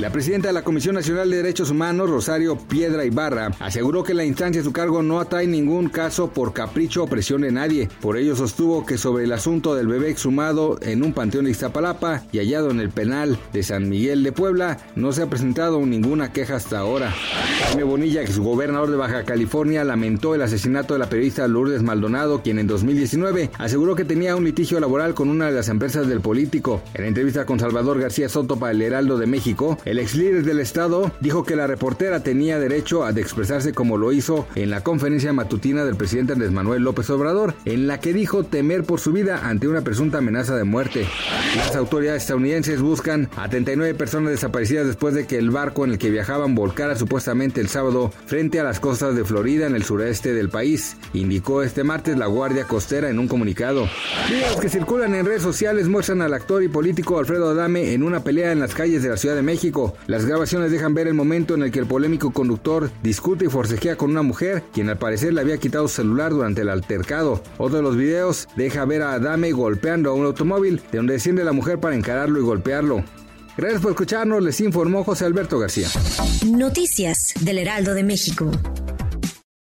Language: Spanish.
La presidenta de la Comisión Nacional de Derechos Humanos, Rosario Piedra Ibarra, aseguró que la instancia de su cargo no atrae ningún caso por capricho o presión de nadie. Por ello sostuvo que sobre el asunto del bebé exhumado en un panteón de Iztapalapa y hallado en el penal de San Miguel de Puebla, no se ha presentado ninguna queja hasta ahora. Jaime Bonilla, exgobernador de Baja California, lamentó el asesinato de la periodista Lourdes Maldonado, quien en 2019 aseguró que tenía un litigio laboral con una de las empresas del político. En entrevista con Salvador García Soto para el Heraldo de México, el ex líder del Estado dijo que la reportera tenía derecho a expresarse como lo hizo en la conferencia matutina del presidente Andrés Manuel López Obrador, en la que dijo temer por su vida ante una presunta amenaza de muerte. Las autoridades estadounidenses buscan a 39 personas desaparecidas después de que el barco en el que viajaban volcara supuestamente el sábado frente a las costas de Florida en el sureste del país, indicó este martes la Guardia Costera en un comunicado. Videos que circulan en redes sociales muestran al actor y político Alfredo Adame en una pelea en las calles de la Ciudad de Las grabaciones dejan ver el momento en el que el polémico conductor discute y forcejea con una mujer, quien al parecer le había quitado su celular durante el altercado. Otro de los videos deja ver a Adame golpeando a un automóvil, de donde desciende la mujer para encararlo y golpearlo. Gracias por escucharnos, les informó José Alberto García. Noticias del Heraldo de México.